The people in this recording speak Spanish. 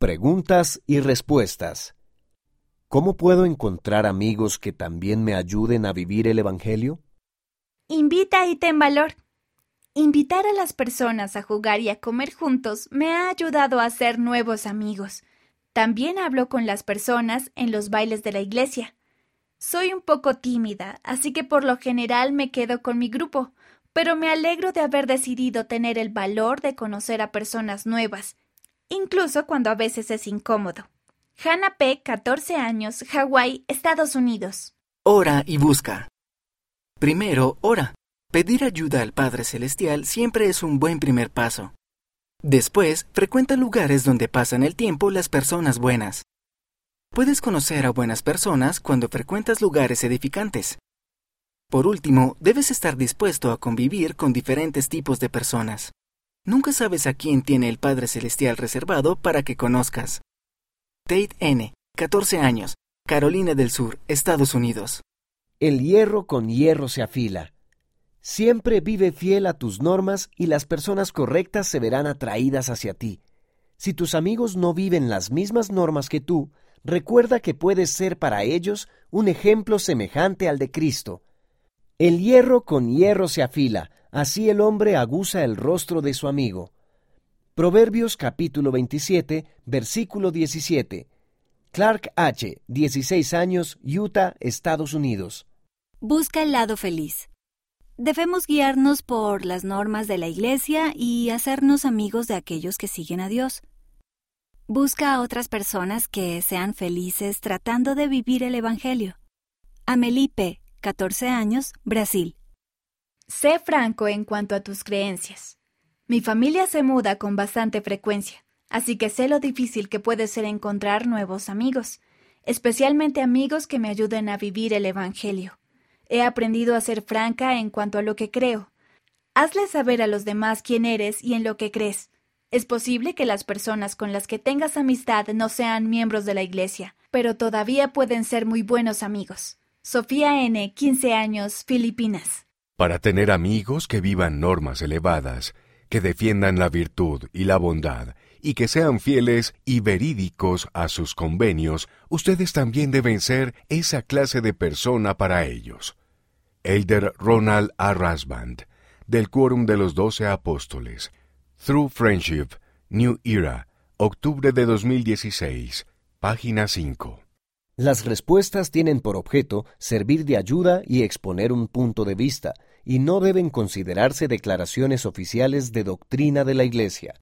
Preguntas y respuestas. ¿Cómo puedo encontrar amigos que también me ayuden a vivir el Evangelio? Invita y ten valor. Invitar a las personas a jugar y a comer juntos me ha ayudado a hacer nuevos amigos. También hablo con las personas en los bailes de la iglesia. Soy un poco tímida, así que por lo general me quedo con mi grupo, pero me alegro de haber decidido tener el valor de conocer a personas nuevas, incluso cuando a veces es incómodo. Hannah P., 14 años, Hawái, Estados Unidos. Ora y busca. Primero, ora. Pedir ayuda al Padre Celestial siempre es un buen primer paso. Después, frecuenta lugares donde pasan el tiempo las personas buenas. Puedes conocer a buenas personas cuando frecuentas lugares edificantes. Por último, debes estar dispuesto a convivir con diferentes tipos de personas. Nunca sabes a quién tiene el Padre Celestial reservado para que conozcas. Tate N., 14 años, Carolina del Sur, Estados Unidos. El hierro con hierro se afila. Siempre vive fiel a tus normas y las personas correctas se verán atraídas hacia ti. Si tus amigos no viven las mismas normas que tú, recuerda que puedes ser para ellos un ejemplo semejante al de Cristo. El hierro con hierro se afila, así el hombre aguza el rostro de su amigo. Proverbios capítulo 27, versículo 17. Clark H., 16 años, Utah, Estados Unidos. Busca el lado feliz. Debemos guiarnos por las normas de la Iglesia y hacernos amigos de aquellos que siguen a Dios. Busca a otras personas que sean felices tratando de vivir el Evangelio. Amelie P., 14 años, Brasil. Sé franco en cuanto a tus creencias. Mi familia se muda con bastante frecuencia, así que sé lo difícil que puede ser encontrar nuevos amigos, especialmente amigos que me ayuden a vivir el Evangelio. He aprendido a ser franca en cuanto a lo que creo. Hazle saber a los demás quién eres y en lo que crees. Es posible que las personas con las que tengas amistad no sean miembros de la Iglesia, pero todavía pueden ser muy buenos amigos. Sofía N., 15 años, Filipinas. Para tener amigos que vivan normas elevadas, que defiendan la virtud y la bondad, y que sean fieles y verídicos a sus convenios, ustedes también deben ser esa clase de persona para ellos. Elder Ronald A. Rasband, del Quórum de los Doce Apóstoles, Through Friendship, New Era, octubre de 2016, página 5. Las respuestas tienen por objeto servir de ayuda y exponer un punto de vista, y no deben considerarse declaraciones oficiales de doctrina de la Iglesia.